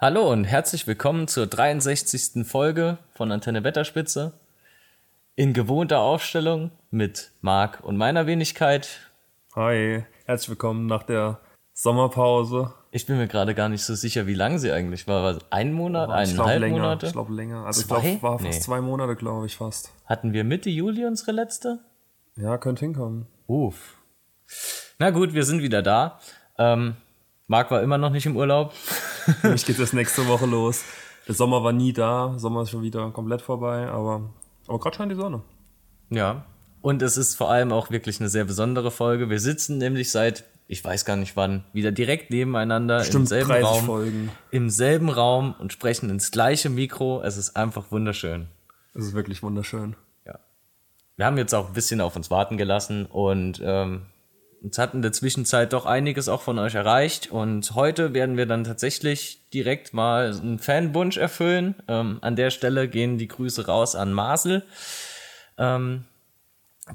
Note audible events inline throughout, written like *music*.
Hallo und herzlich willkommen zur 63. Folge von Antenne Wetterspitze. In gewohnter Aufstellung mit Marc und meiner Wenigkeit. Hi, herzlich willkommen nach der Sommerpause. Ich bin mir gerade gar nicht so sicher, wie lang sie eigentlich war. War ein Monat, Oh, ich eineinhalb länger, Monate? Ich glaube länger. Also Zwei? ich glaube, war fast Nee. zwei Monate, glaube ich, fast. Hatten wir Mitte Juli unsere letzte? Ja, könnte hinkommen. Uff. Na gut, wir sind wieder da. Ähm, Marc war immer noch nicht im Urlaub. Für *laughs* mich geht das nächste Woche los. Der Sommer war nie da, Sommer ist schon wieder komplett vorbei, aber, aber gerade scheint die Sonne. Ja. Und es ist vor allem auch wirklich eine sehr besondere Folge. Wir sitzen nämlich seit, ich weiß gar nicht wann, wieder direkt nebeneinander im Stimmt, selben 30 Raum. Folgen. Im selben Raum und sprechen ins gleiche Mikro. Es ist einfach wunderschön. Das ist wirklich wunderschön. Ja. Wir haben jetzt auch ein bisschen auf uns warten gelassen und ähm, uns hat in der Zwischenzeit doch einiges auch von euch erreicht. Und heute werden wir dann tatsächlich direkt mal einen Fanwunsch erfüllen. Ähm, an der Stelle gehen die Grüße raus an Marcel, ähm,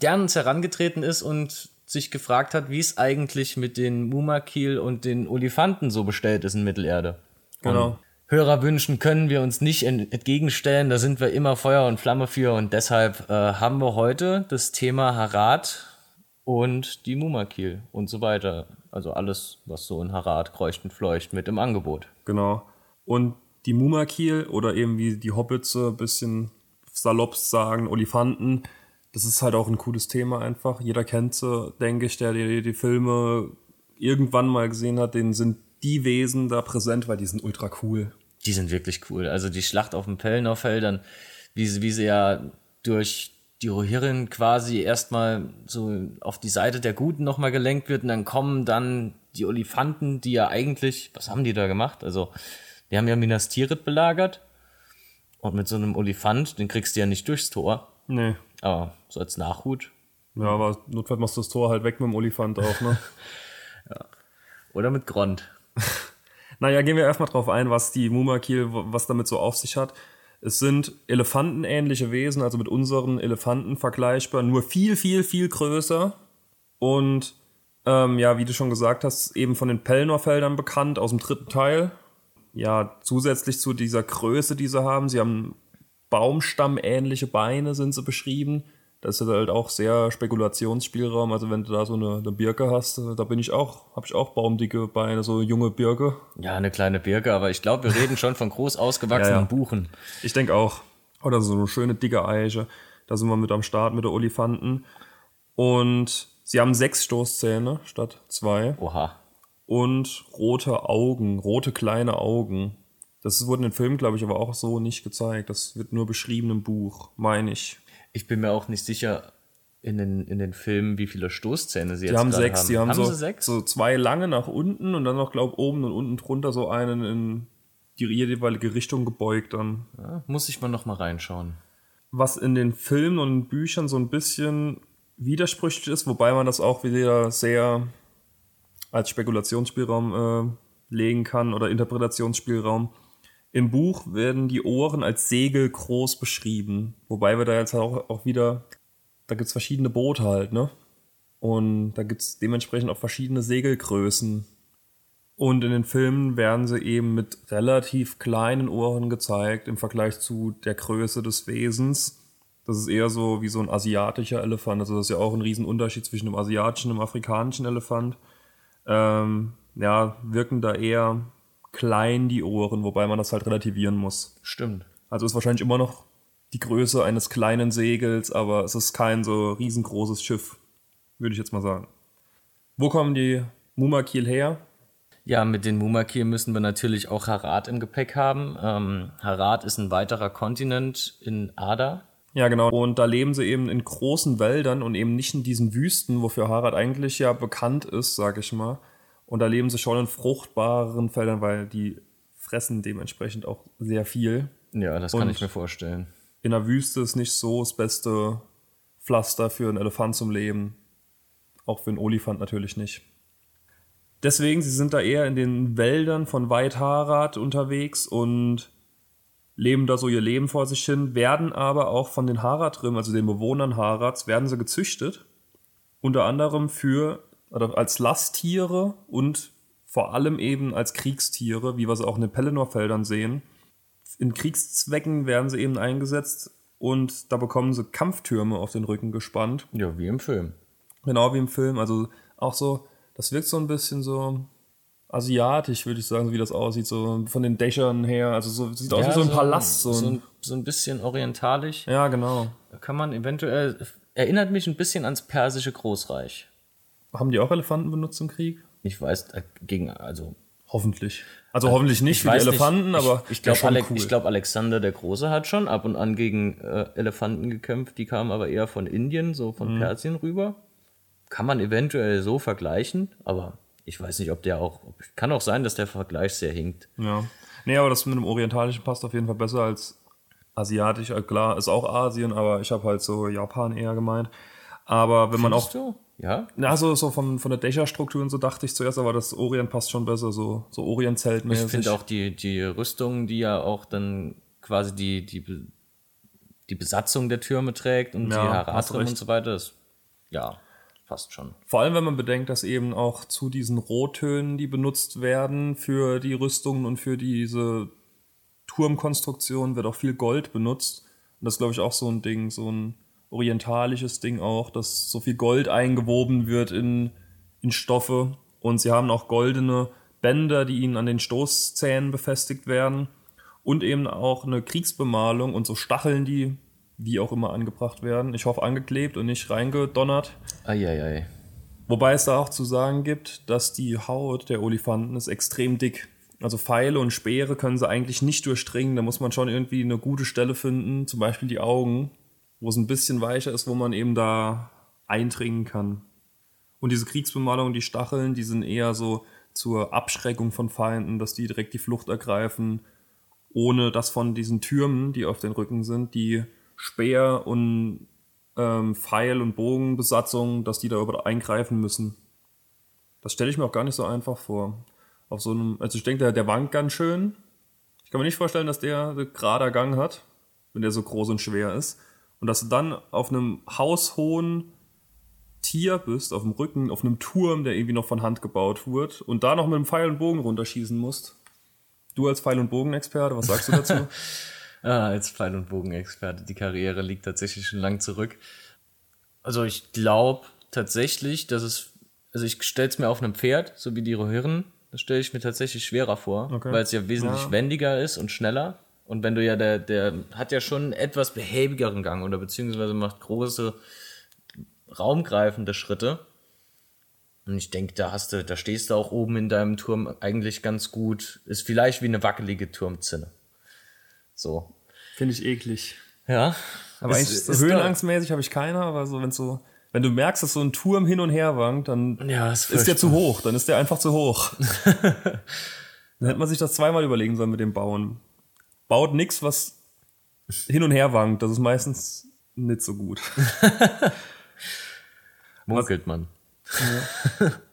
der an uns herangetreten ist und sich gefragt hat, wie es eigentlich mit den Mumakil und den Olifanten so bestellt ist in Mittelerde. Genau. Und Hörerwünschen können wir uns nicht ent- entgegenstellen, da sind wir immer Feuer und Flamme für und deshalb äh, haben wir heute das Thema Harat und die Mumakil und so weiter. Also alles, was so in Harat kreucht und fleucht mit im Angebot. Genau. Und die Mumakil oder eben wie die Hobbits ein bisschen salopp sagen, Olifanten, das ist halt auch ein cooles Thema einfach. Jeder kennt sie, denke ich, der die, die Filme irgendwann mal gesehen hat, denen sind die Wesen da präsent, weil die sind ultra cool. Die sind wirklich cool. Also die Schlacht auf den Pellnerfeldern, wie, sie- wie sie ja durch die Rohirrim quasi erstmal so auf die Seite der Guten nochmal gelenkt wird und dann kommen dann die Olifanten, die ja eigentlich, was haben die da gemacht? Also, die haben ja Minas Tirith belagert und mit so einem Olifant, den kriegst du ja nicht durchs Tor, Nee. aber so als Nachhut Ja, aber notfalls machst du das Tor halt weg mit dem Olifant auch, ne? *laughs* oder mit Grond. *laughs* Naja, gehen wir erstmal drauf ein, was die Mumakil, was damit so auf sich hat. Es sind elefantenähnliche Wesen, also mit unseren Elefanten vergleichbar, nur viel, viel, viel größer. Und ähm, ja, wie du schon gesagt hast, eben von den Pelnorfeldern bekannt aus dem dritten Teil. Ja, zusätzlich zu dieser Größe, die sie haben, sie haben baumstammähnliche Beine, sind sie beschrieben. Das ist halt auch sehr Spekulationsspielraum. Also wenn du da so eine, eine Birke hast, da bin ich auch, habe ich auch baumdicke Beine, so junge Birke. Ja, eine kleine Birke, aber ich glaube, wir reden schon von groß ausgewachsenen Ja, ja. Buchen. Ich denke auch. Oder so eine schöne dicke Eiche. Da sind wir mit am Start mit der Olifanten. Und sie haben sechs Stoßzähne statt zwei. Oha. Und rote Augen, rote kleine Augen. Das wurde in den Filmen, glaube ich, aber auch so nicht gezeigt. Das wird nur beschrieben im Buch, meine ich. Ich bin mir auch nicht sicher in den, in den Filmen, wie viele Stoßzähne sie Die jetzt haben sechs, haben. die haben, so, sie sechs? so zwei lange nach unten und dann noch, glaube oben und unten drunter so einen in die jeweilige Richtung gebeugt dann. Ja, muss ich mal noch mal reinschauen. was in den Filmen und Büchern so ein bisschen widersprüchlich ist, wobei man das auch wieder sehr als Spekulationsspielraum äh, legen kann oder Interpretationsspielraum. Im Buch werden die Ohren als Segel groß beschrieben, wobei wir da jetzt auch, auch wieder, da gibt's verschiedene Boote halt, ne? Und da gibt's dementsprechend auch verschiedene Segelgrößen. Und in den Filmen werden sie eben mit relativ kleinen Ohren gezeigt im Vergleich zu der Größe des Wesens. Das ist eher so wie so ein asiatischer Elefant. Also das ist ja auch ein Riesenunterschied zwischen dem asiatischen und dem afrikanischen Elefant. Ähm, ja, wirken da eher klein die Ohren, wobei man das halt relativieren muss. Stimmt. Also ist wahrscheinlich immer noch die Größe eines kleinen Segels, aber es ist kein so riesengroßes Schiff, würde ich jetzt mal sagen. Wo kommen die Mumakil her? Ja, mit den Mumakil müssen wir natürlich auch Harat im Gepäck haben. Ähm, Harat ist ein weiterer Kontinent in Ada. Ja, genau. Und da leben sie eben in großen Wäldern und eben nicht in diesen Wüsten, wofür Harad eigentlich ja bekannt ist, sag ich mal. Und da leben sie schon in fruchtbaren Feldern, weil die fressen dementsprechend auch sehr viel. Ja, das kann Und- ich mir vorstellen. In der Wüste ist nicht so das beste Pflaster für einen Elefant zum Leben. Auch für einen Olifant natürlich nicht. Deswegen, sie sind da eher in den Wäldern von Weitharad unterwegs und leben da so ihr Leben vor sich hin, werden aber auch von den Haradrim, also den Bewohnern Harads, werden sie gezüchtet. Unter anderem für, oder als Lasttiere und vor allem eben als Kriegstiere, wie wir sie auch in den Pelennor-Feldern sehen. In Kriegszwecken werden sie eben eingesetzt und da bekommen sie Kampftürme auf den Rücken gespannt. Ja, wie im Film. Genau wie im Film. Also auch so, das wirkt so ein bisschen so asiatisch, würde ich sagen, wie das aussieht, so von den Dächern her. Also so sieht aus wie so ein Palast. So so, ein, ein, so ein bisschen orientalisch. ja, genau. Da kann man eventuell, erinnert mich ein bisschen ans persische Großreich. Haben die auch Elefanten benutzt im Krieg? Ich weiß, äh, gegen, also Hoffentlich. Also hoffentlich nicht für die Elefanten, nicht. aber ich, ich glaube, Ale cool. glaub, Alexander der Große hat schon ab und an gegen äh, Elefanten gekämpft. Die kamen aber eher von Indien, so Mhm. von Persien rüber. Kann man eventuell so vergleichen, aber ich weiß nicht, ob der auch. Kann auch sein, dass der Vergleich sehr hinkt. Ja. Nee, aber das mit dem Orientalischen passt auf jeden Fall besser als Asiatisch. Klar, ist auch Asien, aber ich habe halt so Japan eher gemeint. Aber wenn man auch. Findest du? Ja? Na, so, so von, von der Dächerstruktur und so dachte ich zuerst, aber das Orient passt schon besser, so, so Ich Orient-Zeltmäßig. finde auch die, die Rüstungen, die ja auch dann quasi die, die, die Besatzung der Türme trägt und Ja, die Haratrim und so weiter, das, ja, passt schon. Vor allem, wenn man bedenkt, dass eben auch zu diesen Rottönen, die benutzt werden für die Rüstungen und für diese Turmkonstruktion, wird auch viel Gold benutzt. Und das ist, glaube ich, auch so ein Ding, so ein orientalisches Ding auch, dass so viel Gold eingewoben wird in, in Stoffe. Und sie haben auch goldene Bänder, die ihnen an den Stoßzähnen befestigt werden. Und eben auch eine Kriegsbemalung und so Stacheln, die wie auch immer angebracht werden. Ich hoffe angeklebt und nicht reingedonnert. Eieiei. Wobei es da auch zu sagen gibt, dass die Haut der Olifanten ist extrem dick. Also Pfeile und Speere können sie eigentlich nicht durchdringen. Da muss man schon irgendwie eine gute Stelle finden, zum Beispiel die Augen, wo es ein bisschen weicher ist, wo man eben da eindringen kann. Und diese Kriegsbemalung, die Stacheln, die sind eher so zur Abschreckung von Feinden, dass die direkt die Flucht ergreifen, ohne dass von diesen Türmen, die auf den Rücken sind, die Speer und ähm, Pfeil- und Bogenbesatzung, dass die da über eingreifen müssen. Das stelle ich mir auch gar nicht so einfach vor. Auf so einem, also ich denke, der, der wankt ganz schön. Ich kann mir nicht vorstellen, dass der gerader Gang hat, wenn der so groß und schwer ist. Und dass du dann auf einem haushohen Tier bist, auf dem Rücken, auf einem Turm, der irgendwie noch von Hand gebaut wurde, und da noch mit einem Pfeil und Bogen runterschießen musst. Du als Pfeil- und Bogenexperte, was sagst du dazu? *laughs* Ah, als Pfeil- und Bogenexperte. Die Karriere liegt tatsächlich schon lang zurück. Also ich glaube tatsächlich, dass es, also ich stelle es mir auf einem Pferd, so wie die Rohirren, das stelle ich mir tatsächlich schwerer vor, Okay. weil es ja wesentlich Ja. wendiger ist und schneller. Und wenn du ja, der, der hat ja schon einen etwas behäbigeren Gang oder beziehungsweise macht große, raumgreifende Schritte. Und ich denke, da hast du, da stehst du auch oben in deinem Turm eigentlich ganz gut. Ist vielleicht wie eine wackelige Turmzinne. So. Finde ich eklig. Ja. Aber Ist- eigentlich so ist höhenangstmäßig habe ich keine, aber so, wenn so, wenn du merkst, dass so ein Turm hin und her wankt, dann da- Ja, ist, ist der zu hoch, dann ist der einfach zu hoch. *laughs* dann hätte man sich das zweimal überlegen sollen mit dem Bauen. Baut nix, was hin und her wankt, das ist meistens nicht so gut. *laughs* munkelt man.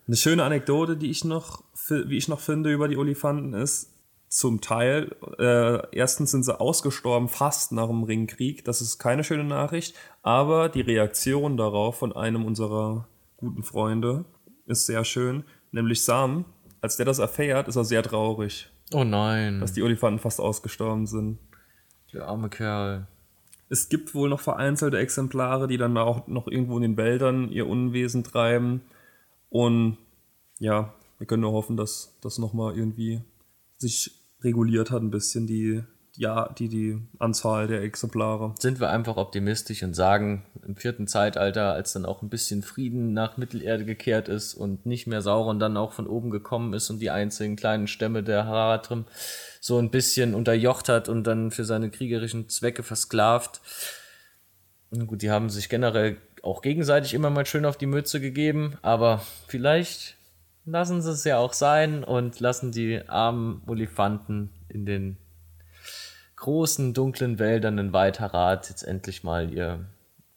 Eine schöne Anekdote, die ich noch, wie ich noch finde über die Olifanten ist, zum Teil, äh, erstens sind sie ausgestorben fast nach dem Ringkrieg, das ist keine schöne Nachricht, aber die Reaktion darauf von einem unserer guten Freunde ist sehr schön, nämlich Sam, als der das erfährt, ist er sehr traurig, Oh nein. dass die Olifanten fast ausgestorben sind. der arme Kerl. Es gibt wohl noch vereinzelte Exemplare, die dann auch noch irgendwo in den Wäldern ihr Unwesen treiben. Und ja, wir können nur hoffen, dass das nochmal irgendwie sich reguliert hat, ein bisschen die, ja, die, die Anzahl der Exemplare. Sind wir einfach optimistisch und sagen, im vierten Zeitalter, als dann auch ein bisschen Frieden nach Mittelerde gekehrt ist und nicht mehr Sauron dann auch von oben gekommen ist und die einzigen kleinen Stämme der Haratrim so ein bisschen unterjocht hat und dann für seine kriegerischen Zwecke versklavt. Gut, die haben sich generell auch gegenseitig immer mal schön auf die Mütze gegeben, aber vielleicht lassen sie es ja auch sein und lassen die armen Olifanten in den großen, dunklen Wäldern in Weitharat jetzt endlich mal ihr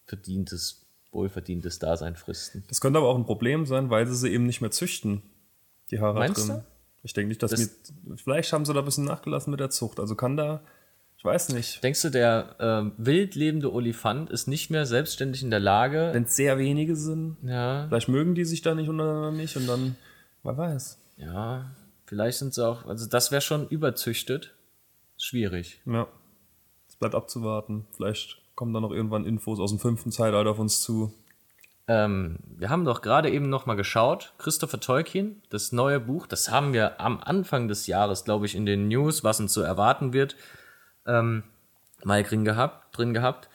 verdientes, wohlverdientes Dasein fristen. Das könnte aber auch ein Problem sein, weil sie sie eben nicht mehr züchten, die Haare Meinst drin. du? Ich denke nicht, dass Das- mit, vielleicht haben sie da ein bisschen nachgelassen mit der Zucht. Also kann da, ich weiß nicht, Denkst du, der ähm, wild lebende Olifant ist nicht mehr selbstständig in der Lage? wenn es sehr wenige sind, ja, Vielleicht mögen die sich da nicht untereinander nicht und dann, wer weiß. Ja, vielleicht sind sie auch, also das wäre schon überzüchtet. Schwierig. Ja. Es bleibt abzuwarten. Vielleicht kommen da noch irgendwann Infos aus dem fünften Zeitalter auf uns zu. Ähm, wir haben doch gerade eben noch mal geschaut, Christopher Tolkien, das neue Buch, das haben wir am Anfang des Jahres, glaube ich, in den News, was uns so erwarten wird, ähm, mal drin gehabt, drin gehabt.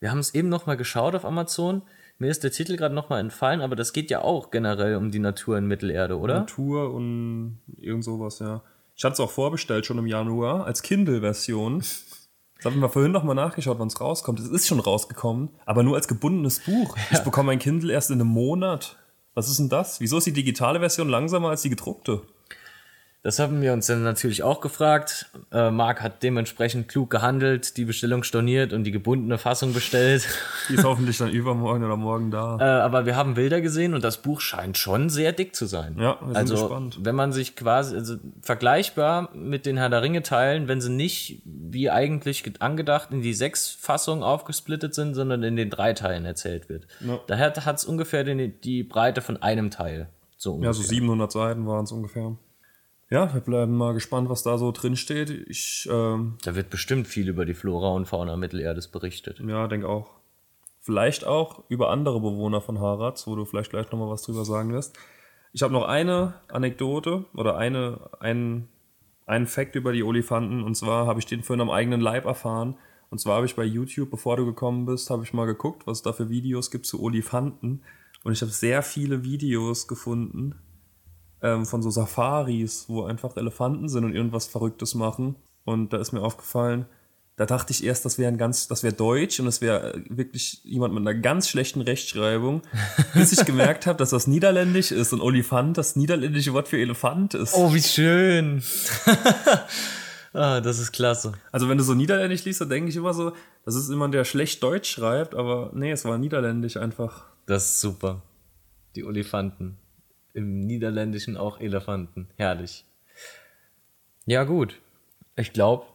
Wir haben es eben noch mal geschaut auf Amazon. Mir ist der Titel gerade noch mal entfallen, aber das geht ja auch generell um die Natur in Mittelerde, oder? Natur und irgend sowas, ja. Ich hatte es auch vorbestellt schon im Januar als Kindle-Version. Das haben wir vorhin noch mal nachgeschaut, wann es rauskommt. Es ist schon rausgekommen, aber nur als gebundenes Buch. Ja. Ich bekomme mein Kindle erst in einem Monat. Was ist denn das? Wieso ist die digitale Version langsamer als die gedruckte? Das haben wir uns dann natürlich auch gefragt. Äh, Marc hat dementsprechend klug gehandelt, die Bestellung storniert und die gebundene Fassung bestellt. *laughs* Die ist hoffentlich dann übermorgen oder morgen da. Äh, aber wir haben Bilder gesehen und das Buch scheint schon sehr dick zu sein. Ja, wir sind also, gespannt. wenn man sich quasi, also vergleichbar mit den Herr der Ringe Teilen, wenn sie nicht wie eigentlich angedacht in die sechs Fassungen aufgesplittet sind, sondern in den drei Teilen erzählt wird. Ja. Daher hat es ungefähr den, die Breite von einem Teil. So ungefähr. Ja, so 700 Seiten waren es ungefähr. Ja, wir bleiben mal gespannt, was da so drin steht. Ich, ähm, da wird bestimmt viel über die Flora und Fauna Mittelerdes berichtet. Ja, denke auch. Vielleicht auch über andere Bewohner von Harats, wo du vielleicht gleich nochmal was drüber sagen wirst. Ich habe noch eine Anekdote oder eine, ein, einen Fakt über die Olifanten. Und zwar habe ich den vorhin am eigenen Leib erfahren. Und zwar habe ich bei YouTube, bevor du gekommen bist, habe ich mal geguckt, was es da für Videos gibt zu Olifanten. Und ich habe sehr viele Videos gefunden, ähm, von so Safaris, wo einfach Elefanten sind und irgendwas Verrücktes machen. Und da ist mir aufgefallen, da dachte ich erst, das wäre ein ganz, das wäre Deutsch und das wäre äh, wirklich jemand mit einer ganz schlechten Rechtschreibung, *laughs* bis ich gemerkt habe, dass das Niederländisch ist und Olifant das niederländische Wort für Elefant ist. Oh, wie schön. *laughs* ah, das ist klasse. Also wenn du so Niederländisch liest, dann denke ich immer so, das ist jemand, der schlecht Deutsch schreibt, aber nee, es war Niederländisch einfach. Das ist super. Die Olifanten. Im Niederländischen auch Elefanten. Herrlich. Ja, gut. Ich glaube,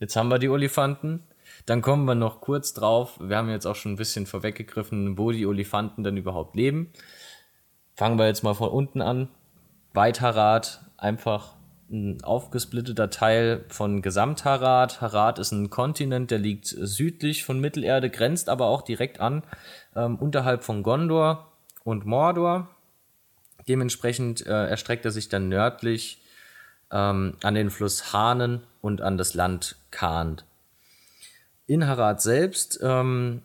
jetzt haben wir die Olifanten. Dann kommen wir noch kurz drauf. Wir haben jetzt auch schon ein bisschen vorweggegriffen, wo die Olifanten denn überhaupt leben. Fangen wir jetzt mal von unten an. Weitharat, einfach ein aufgesplitteter Teil von Gesamtharat. Harat ist ein Kontinent, der liegt südlich von Mittelerde, grenzt aber auch direkt an, ähm, unterhalb von Gondor und Mordor. Dementsprechend äh, erstreckt er sich dann nördlich ähm, an den Fluss Hahnen und an das Land Kahn. In Harad selbst ähm,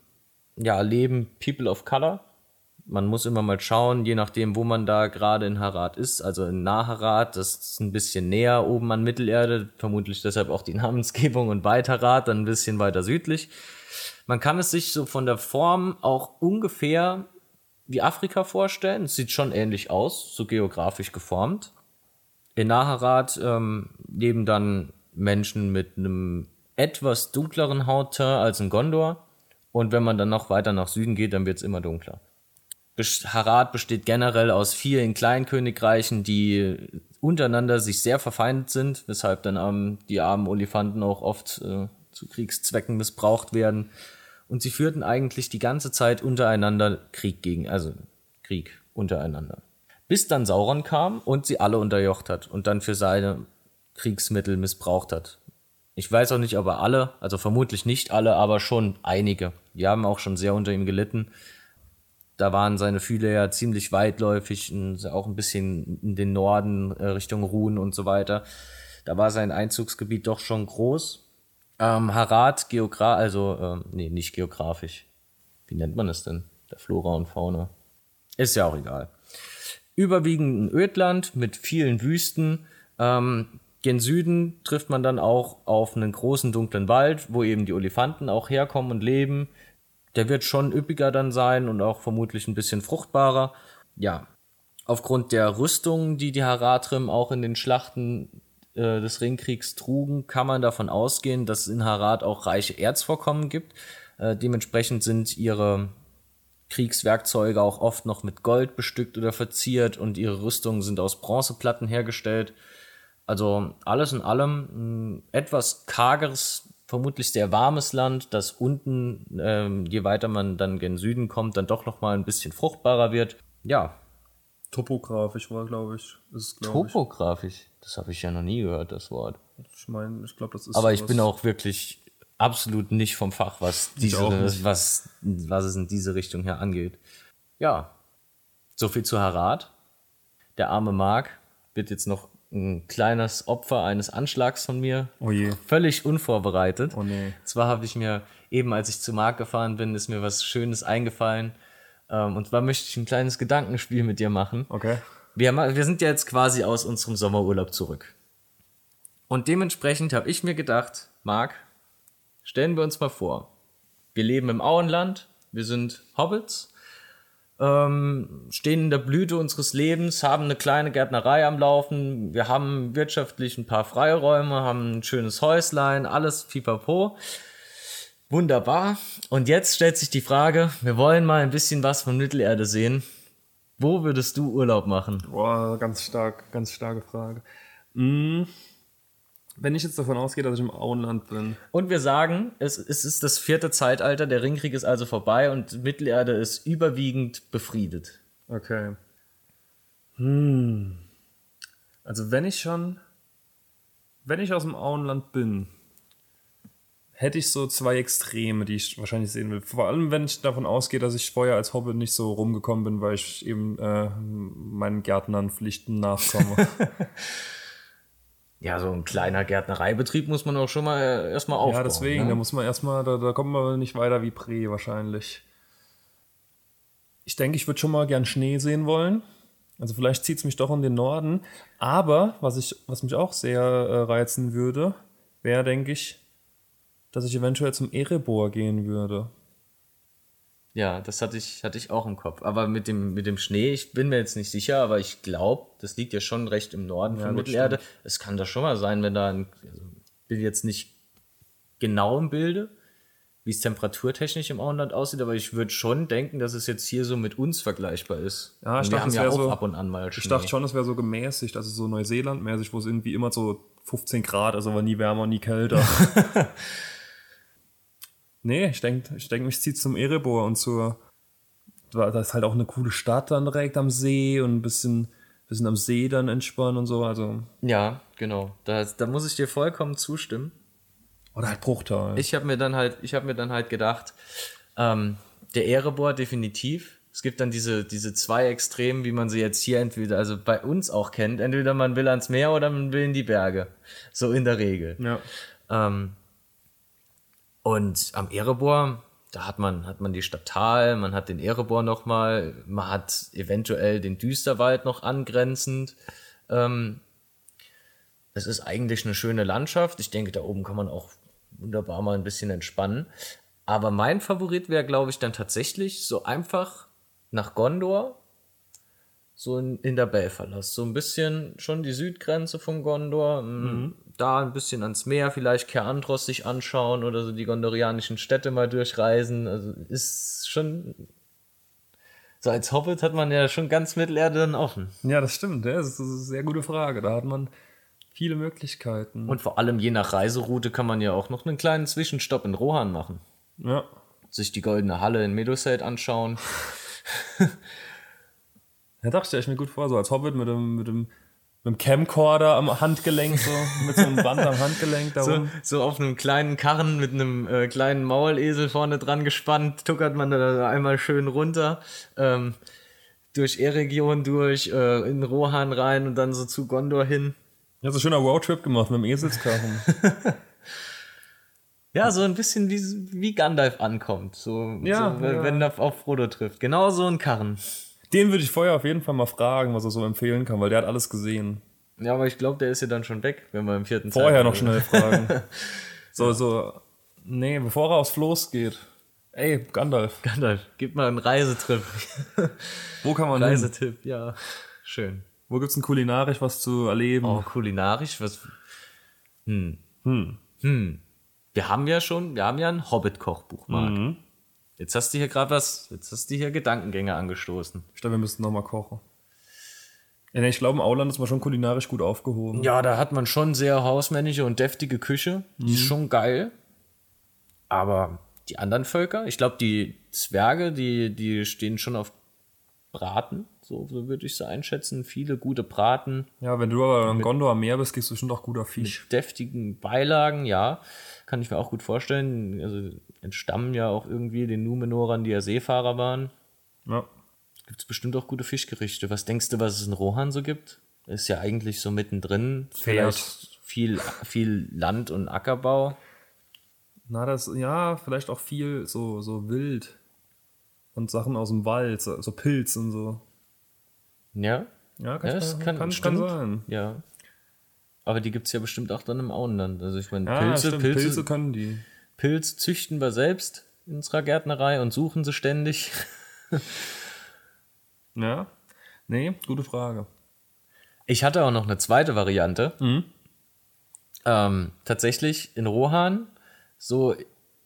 ja, leben People of Color. Man muss immer mal schauen, je nachdem, wo man da gerade in Harad ist. Also in Naharat, das ist ein bisschen näher oben an Mittelerde, vermutlich deshalb auch die *laughs* Namensgebung und Weiterrat, dann ein bisschen weiter südlich. Man kann es sich so von der Form auch ungefähr wie Afrika vorstellen. Es sieht schon ähnlich aus, so geografisch geformt. In Naharat ähm, leben dann Menschen mit einem etwas dunkleren Hautteint als in Gondor. Und wenn man dann noch weiter nach Süden geht, dann wird es immer dunkler. Harat besteht generell aus vielen Kleinkönigreichen, die untereinander sich sehr verfeindet sind, weshalb dann ähm, die armen Olifanten auch oft äh, zu Kriegszwecken missbraucht werden und sie führten eigentlich die ganze Zeit untereinander Krieg gegen, also Krieg untereinander. Bis dann Sauron kam und sie alle unterjocht hat und dann für seine Kriegsmittel missbraucht hat. Ich weiß auch nicht, ob er alle, also vermutlich nicht alle, aber schon einige. Die haben auch schon sehr unter ihm gelitten. Da waren seine Fühler ja ziemlich weitläufig, auch ein bisschen in den Norden, äh, Richtung Ruhen und so weiter. Da war sein Einzugsgebiet doch schon groß. Ähm, Harat, Geograf, also, ähm, nee, nicht geografisch. Wie nennt man es denn? Der Flora und Fauna. Ist ja auch egal. Überwiegend ein Ödland mit vielen Wüsten. Ähm, gen Süden trifft man dann auch auf einen großen dunklen Wald, wo eben die Olifanten auch herkommen und leben. Der wird schon üppiger dann sein und auch vermutlich ein bisschen fruchtbarer. Ja, aufgrund der Rüstung, die die Haratrim auch in den Schlachten äh, des Ringkriegs trugen, kann man davon ausgehen, dass es in Harad auch reiche Erzvorkommen gibt. Äh, dementsprechend sind ihre Kriegswerkzeuge auch oft noch mit Gold bestückt oder verziert und ihre Rüstungen sind aus Bronzeplatten hergestellt. Also alles in allem ein etwas kargeres, vermutlich sehr warmes Land, das unten, ähm, je weiter man dann gen Süden kommt, dann doch noch mal ein bisschen fruchtbarer wird. Ja, Topografisch war, glaube ich. Ist, glaub ich. Topografisch? Das habe ich ja noch nie gehört, das Wort. Ich meine, ich glaube, das ist. Aber ich bin auch wirklich absolut nicht vom Fach, was, diese, was, was es in diese Richtung hier angeht. Ja, so viel zu Harat. Der arme Mark wird jetzt noch ein kleines Opfer eines Anschlags von mir. Oh je. Völlig unvorbereitet. Oh nee. Zwar habe ich mir eben, als ich zu Marc gefahren bin, ist mir was Schönes eingefallen. Ähm, und zwar möchte ich ein kleines Gedankenspiel mit dir machen. Okay. Wir, ma- wir sind ja jetzt quasi aus unserem Sommerurlaub zurück. Und dementsprechend habe ich mir gedacht, Marc, stellen wir uns mal vor, wir leben im Auenland, wir sind Hobbits, ähm, stehen in der Blüte unseres Lebens, haben eine kleine Gärtnerei am Laufen, wir haben wirtschaftlich ein paar Freiräume, haben ein schönes Häuslein, alles pipapo. Wunderbar. Und jetzt stellt sich die Frage, wir wollen mal ein bisschen was von Mittelerde sehen. Wo würdest du Urlaub machen? Boah, ganz stark, ganz starke Frage. Mm, Wenn ich jetzt davon ausgehe, dass ich im Auenland bin. Und wir sagen, es, es ist das vierte Zeitalter, der Ringkrieg ist also vorbei und Mittelerde ist überwiegend befriedet. Okay. Hm. Also wenn ich schon, wenn ich aus dem Auenland bin, hätte ich so zwei Extreme, die ich wahrscheinlich sehen will. Vor allem, wenn ich davon ausgehe, dass ich vorher als Hobbit nicht so rumgekommen bin, weil ich eben äh, meinen Gärtnern Pflichten nachkomme. *laughs* Ja, so ein kleiner Gärtnereibetrieb muss man auch schon mal äh, erstmal aufbauen. ja, deswegen, da Ne? muss man erstmal, da, da kommt man nicht weiter wie Prä wahrscheinlich. Ich denke, ich würde schon mal gern Schnee sehen wollen. Also vielleicht zieht es mich doch in den Norden. Aber was, ich, was mich auch sehr äh, reizen würde, wäre, denke ich, dass ich eventuell zum Erebor gehen würde. Ja, das hatte ich, hatte ich auch im Kopf. Aber mit dem, mit dem Schnee, ich bin mir jetzt nicht sicher, aber ich glaube, das liegt ja schon recht im Norden von das Mittelerde. Es kann das schon mal sein, wenn da ein, also bin jetzt nicht genau im Bilde, wie es temperaturtechnisch im Auenland aussieht, aber ich würde schon denken, dass es jetzt hier so mit uns vergleichbar ist. Ja, ich dachte, haben es ja auch so- ab und an mal Schnee. Ich dachte schon, es wäre so gemäßigt, also so Neuseeland-mäßig, wo es irgendwie immer so 15 Grad ist, aber nie wärmer, nie kälter. *laughs* nee, ich denke, ich denk, mich zieht zum Erebor und zur. Da ist halt auch eine coole Stadt dann direkt am See und ein bisschen, bisschen am See dann entspannen und so. Also. Ja, genau. Da, da muss ich dir vollkommen zustimmen. Oder halt Bruchtal. Ich habe mir dann halt, ich habe mir dann halt gedacht, ähm, der Erebor definitiv. Es gibt dann diese, diese zwei Extremen, wie man sie jetzt hier entweder, also bei uns auch kennt. Entweder man will ans Meer oder man will in die Berge. So in der Regel. ja. Ähm, und am Erebor, da hat man, hat man die Stadt Thal, man hat den Erebor nochmal, man hat eventuell den Düsterwald noch angrenzend. Ähm, es ist eigentlich eine schöne Landschaft. Ich denke, da oben kann man auch wunderbar mal ein bisschen entspannen. Aber mein Favorit wäre, glaube ich, dann tatsächlich so einfach nach Gondor, so in, in der Belfalas. So ein bisschen schon die Südgrenze von Gondor. mm, Da ein bisschen ans Meer, vielleicht Kerandros sich anschauen oder so die gondorianischen Städte mal durchreisen. Also ist schon. So als Hobbit hat man ja schon ganz Mittelerde dann offen. ja, das stimmt. Das ist eine sehr gute Frage. Da hat man viele Möglichkeiten. Und vor allem je nach Reiseroute kann man ja auch noch einen kleinen Zwischenstopp in Rohan machen. ja. Sich die goldene Halle in Meadowside anschauen. *laughs* Ja, doch, stelle ich mir gut vor, so als Hobbit mit dem, mit dem, mit dem Camcorder am Handgelenk, so, mit so einem Band am Handgelenk da So, so auf einem kleinen Karren mit einem äh, kleinen Maulesel vorne dran gespannt, tuckert man da einmal schön runter, ähm, durch E-Region durch, äh, in Rohan rein und dann so zu Gondor hin. Ja, so ein schöner Roadtrip gemacht mit dem Eselskarren. *laughs* Ja, so ein bisschen wie, wie Gandalf ankommt, so, Ja, so wenn, ja. wenn er auf Frodo trifft. Genau so ein Karren. Den würde ich vorher auf jeden Fall mal fragen, was er so empfehlen kann, weil der hat alles gesehen. Ja, aber ich glaube, der ist ja dann schon weg, wenn wir im vierten Vorher noch schnell fragen. *laughs* So, so, nee, bevor er aufs Floß geht. Ey, Gandalf, Gandalf, gib mal einen Reisetrip. wo kann man hin? Reisetipp, ja. Schön. Wo gibt's denn kulinarisch was zu erleben? Oh, kulinarisch, was. Hm. Hm. Hm. Wir haben ja schon, wir haben ja ein Hobbit-Kochbuch, Marc. Jetzt hast du hier gerade was, jetzt hast du hier Gedankengänge angestoßen. Ich glaube, wir müssten noch mal kochen. Ja, ich glaube, im Auland ist man schon kulinarisch gut aufgehoben. Ja, da hat man schon sehr hausmännische und deftige Küche. Die ist schon geil. Aber die anderen Völker, ich glaube, die Zwerge, die, die stehen schon auf Braten. So, so würde ich es einschätzen. Viele gute Braten. Ja, wenn du aber am Gondor am Meer bist, gehst du bestimmt auch guter Fisch. deftigen Beilagen, ja, kann ich mir auch gut vorstellen. Also entstammen ja auch irgendwie den Numenorern, die ja Seefahrer waren. Ja. Gibt es bestimmt auch gute Fischgerichte. Was denkst du, was es in Rohan so gibt? Ist ja eigentlich so mittendrin. Vielleicht viel, viel Land- und Ackerbau. Na, das, ja, vielleicht auch viel so, so wild und Sachen aus dem Wald, so, so Pilz und so. Ja? Ja, Ja, das kann, kann, kann sein. Ja. Aber die gibt es ja bestimmt auch dann im Auenland. Also ich meine, Ja, Pilze, stimmt, Pilze, Pilze können die. Pilz züchten wir selbst in unserer Gärtnerei und suchen sie ständig. *laughs* Ja. Nee, gute Frage. Ich hatte auch noch eine zweite Variante. Ähm, tatsächlich in Rohan, so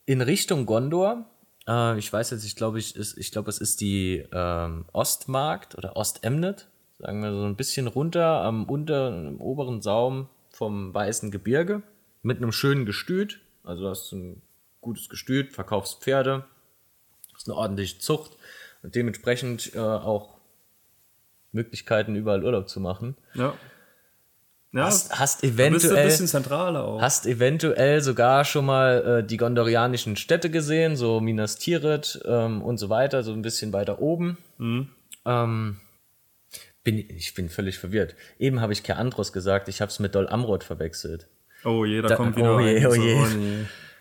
in Richtung Gondor. Äh, ich weiß jetzt, ich glaube, ich, ich glaube, es ist die ähm, Ostmarkt oder Ostemnet, sagen wir so ein bisschen runter am unter, oberen Saum vom Weißen Gebirge mit einem schönen Gestüt. Also du hast ein gutes Gestüt, verkaufst Pferde, hast eine ordentliche Zucht und dementsprechend äh, auch Möglichkeiten, überall Urlaub zu machen. Ja. Ja, Hast, hast bist ein eventuell bisschen zentraler auch. hast eventuell sogar schon mal äh, die gondorianischen Städte gesehen, so Minas Tirith ähm, und so weiter, so ein bisschen weiter oben. Mhm. Ähm, bin, ich bin völlig verwirrt. Eben habe ich Keandros gesagt, ich habe es mit Dol Amroth verwechselt. Oh je, da, Da- kommt wieder oh je, ein. oh so, je.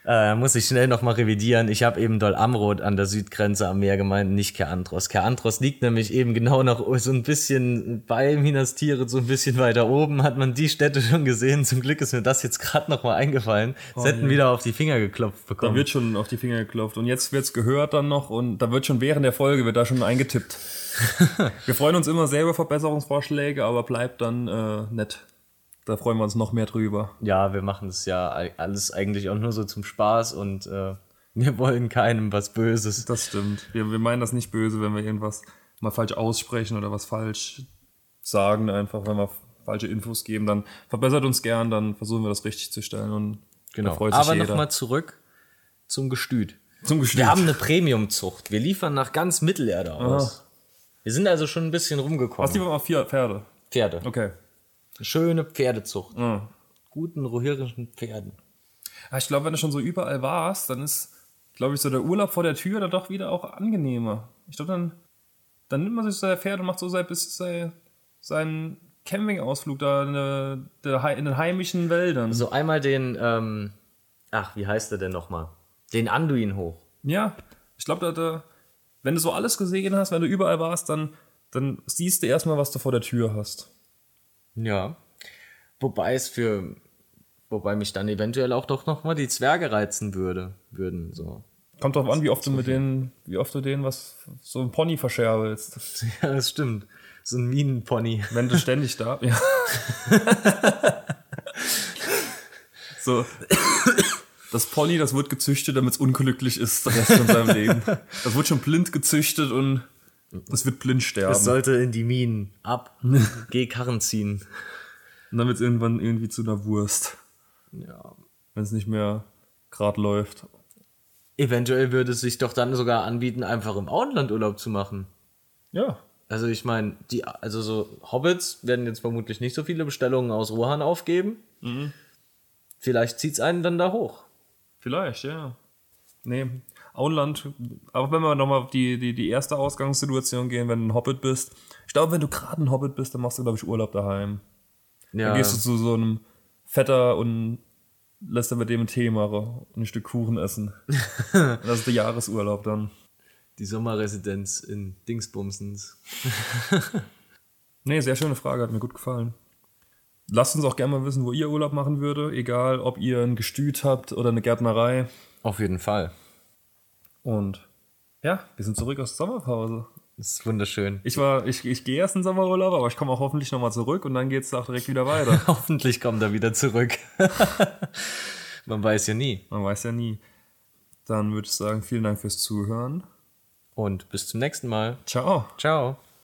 Äh, muss ich schnell nochmal revidieren. Ich habe eben Dol Amroth an der Südgrenze am Meer gemeint, nicht Keandros. Keandros liegt nämlich eben genau noch so ein bisschen bei Minas Tirith, so ein bisschen weiter oben. Hat man die Städte schon gesehen. Zum Glück ist mir das jetzt gerade nochmal eingefallen. Es hätten wieder auf die Finger geklopft Da bekommen. wird schon auf die Finger geklopft. Und jetzt wird's gehört dann noch und da wird schon während der Folge wird da schon eingetippt. *laughs* wir freuen uns immer sehr über Verbesserungsvorschläge, aber bleibt dann äh, nett. Da freuen wir uns noch mehr drüber. ja, wir machen das ja alles eigentlich auch nur so zum Spaß und äh, *laughs* wir wollen keinem was Böses. Das stimmt. Wir, wir meinen das nicht böse, wenn wir irgendwas mal falsch aussprechen oder was falsch sagen, einfach wenn wir falsche Infos geben, dann verbessert uns gern, dann versuchen wir das richtig zu stellen und Genau. freut sich Aber nochmal zurück zum Gestüt. zum Gestüt. Wir haben eine Premiumzucht. Wir liefern nach ganz Mittelerde aus. Wir sind also schon ein bisschen rumgekommen. Was lieber mal vier Pferde. Pferde. Okay. Schöne Pferdezucht. Ja. Guten ruhirischen Pferden. Ja, ich glaube, wenn du schon so überall warst, dann ist, glaube ich, so der Urlaub vor der Tür dann doch wieder auch angenehmer. Ich glaube, dann, dann nimmt man sich sein Pferd und macht so sein, sein, seinen Campingausflug da in, der, in den heimischen Wäldern. So einmal den, ähm, ach, wie heißt der denn nochmal? Den Anduin hoch. Ja, ich glaube, wenn du so alles gesehen hast, wenn du überall warst, dann, dann siehst du erstmal, was du vor der Tür hast. Ja. Wobei es für, wobei mich dann eventuell auch doch nochmal die Zwerge reizen würde, würden, so. Kommt drauf an, wie oft du mit denen, wie oft du denen was, so ein Pony verscherbelst. *laughs* Ja, das stimmt. So ein Minenpony. Wenn du ständig da. *laughs* Ja. so. Das Pony, das wird gezüchtet, damit es unglücklich ist, der Rest von seinem Leben. *laughs* Das wird schon blind gezüchtet und das wird blind sterben. Es sollte in die Minen. Ab. *laughs* Geh Karren ziehen. und dann wird es irgendwann irgendwie zu einer Wurst, Ja. wenn es nicht mehr gerade läuft. Eventuell würde es sich doch dann sogar anbieten, einfach im Auenland Urlaub zu machen. Ja. Also ich meine, die, also so Hobbits werden jetzt vermutlich nicht so viele Bestellungen aus Rohan aufgeben. Vielleicht zieht's einen dann da hoch. Vielleicht, ja. Nee, Auenland, aber wenn wir nochmal auf die, die, die erste Ausgangssituation gehen, wenn du ein Hobbit bist. Ich glaube, wenn du gerade ein Hobbit bist, dann machst du, glaube ich, Urlaub daheim. Ja, Dann gehst du zu so einem Vetter und lässt dann mit dem einen Tee machen und ein Stück Kuchen essen. *laughs* das ist der Jahresurlaub dann. die Sommerresidenz in Dingsbumsens. Nee, sehr schöne Frage, hat mir gut gefallen. Lasst uns auch gerne mal wissen, wo ihr Urlaub machen würde, egal ob ihr ein Gestüt habt oder eine Gärtnerei. Auf jeden Fall. Und ja, wir sind zurück aus der Sommerpause. Das ist wunderschön. Ich war, ich, ich gehe erst in den Sommerurlaub, aber ich komme auch hoffentlich nochmal zurück und dann geht es auch direkt wieder weiter. *laughs* Hoffentlich kommt er wieder zurück. *laughs* Man weiß ja nie. Man weiß ja nie. Dann würde ich sagen, vielen Dank fürs Zuhören. Und bis zum nächsten Mal. Ciao. Ciao.